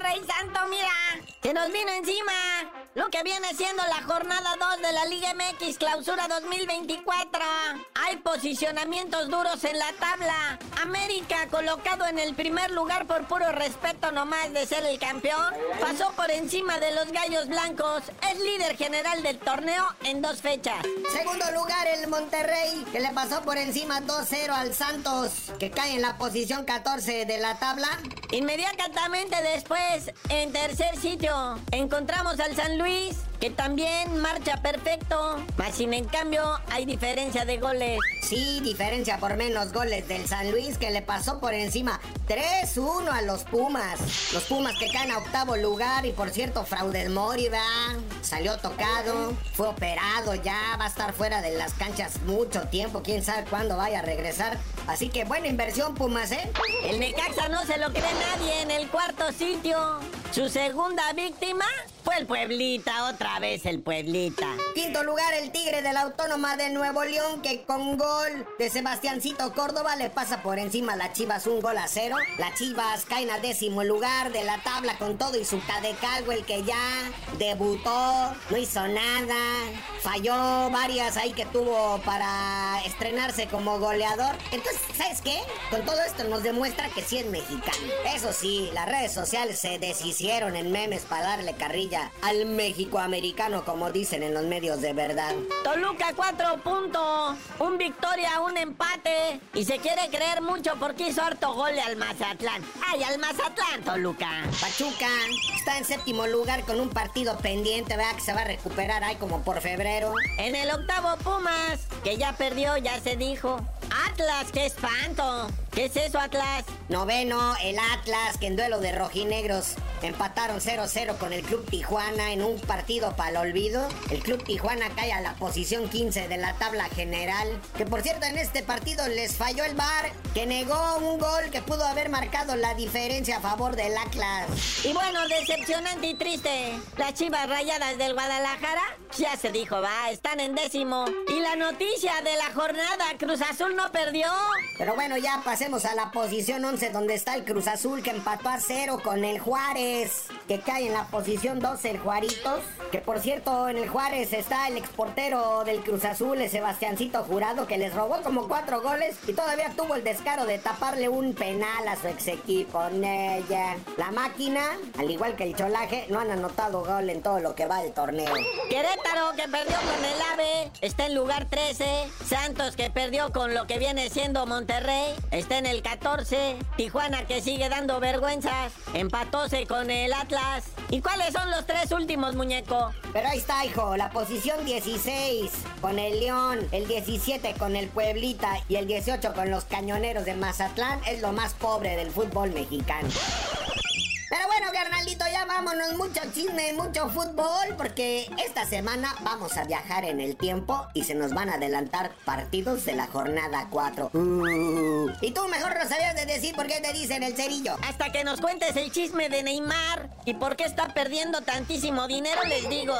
Rey Santo, mira. Se nos vino encima lo que viene siendo la jornada 2 de la Liga MX Clausura 2024. Hay posicionamientos duros en la tabla. América colocado en el primer lugar por puro respeto nomás de ser el campeón. Pasó por encima de los Gallos Blancos. Es líder general del torneo en dos fechas. Segundo lugar el Monterrey, que le pasó por encima 2-0 al Santos, que cae en la posición 14 de la tabla. Inmediatamente después, en tercer sitio, encontramos al San Luis, que también marcha perfecto. Mas sin en cambio, hay diferencia de goles. Sí, diferencia por menos goles del San Luis, que le pasó por encima 3-1 a los Pumas. Los Pumas que caen a octavo lugar y por cierto, Fraude Mori, ¿verdad? Salió tocado, fue operado ya, va a estar fuera de las canchas mucho tiempo, quién sabe cuándo vaya a regresar. Así que buena inversión, Pumas, ¿eh? El Necaxa no se lo cree nadie en el cuarto sitio. Su segunda víctima fue el Pueblita, otra vez el Pueblita. Quinto lugar, el Tigre de la Autónoma de Nuevo León, que con gol de Sebastiancito Córdoba le pasa por encima a las Chivas un gol a cero. Las Chivas caen al décimo lugar de la tabla con todo y su cadecalgo, el que ya debutó, no hizo nada, falló varias ahí que tuvo para estrenarse como goleador. Entonces, ¿sabes qué? Con todo esto nos demuestra que sí es mexicano. Eso sí, las redes sociales se deshicieron en memes para darle carrilla al México americano, como dicen en los medios de verdad. Toluca cuatro puntos, un victoria, un empate. Y se quiere creer mucho porque hizo harto gol al Mazatlán. ¡Ay, al Mazatlán, Toluca! Pachuca está en séptimo lugar con un partido pendiente, ¿verdad? Que se va a recuperar ahí como por febrero. En el octavo Pumas, que ya perdió, ya se dijo. Atlas, qué espanto. ¿Qué es eso, Atlas? Noveno, el Atlas, que en duelo de rojinegros empataron 0-0 con el Club Tijuana en un partido para el olvido. El Club Tijuana cae a la posición 15 de la tabla general. Que por cierto, en este partido les falló el VAR, que negó un gol que pudo haber marcado la diferencia a favor del Atlas. Y bueno, decepcionante y triste. Las chivas rayadas del Guadalajara, ya se dijo, va, están en décimo. Y la noticia de la jornada, Cruz Azul no perdió. Pero bueno, ya pasemos a la posición 11 donde está el Cruz Azul que empató a cero con el Juárez, que cae en la posición 12 el Juaritos. Que por cierto, en el Juárez está el exportero del Cruz Azul, el Sebastiancito Jurado, que les robó como cuatro goles y todavía tuvo el descaro de taparle un penal a su ex equipo. Ella. La máquina, al igual que el Cholaje, no han anotado gol en todo lo que va del torneo. Querétaro que perdió con el AVE está en lugar 13. Santos que perdió con lo que viene siendo Monterrey está en el 14. Tijuana que sigue dando vergüenzas empatóse con el Atlas. ¿Y cuáles son los tres últimos, muñeco? Pero ahí está, hijo, la posición 16 con el León, el 17 con el Pueblita y el 18 con los Cañoneros de Mazatlán es lo más pobre del fútbol mexicano. Ya vámonos. Mucho chisme, mucho fútbol, porque esta semana vamos a viajar en el tiempo y se nos van a adelantar partidos de la jornada 4. Uh. y tú mejor no sabías de decir por qué te dicen el cerillo. Hasta que nos cuentes el chisme de Neymar y por qué está perdiendo tantísimo dinero, les digo.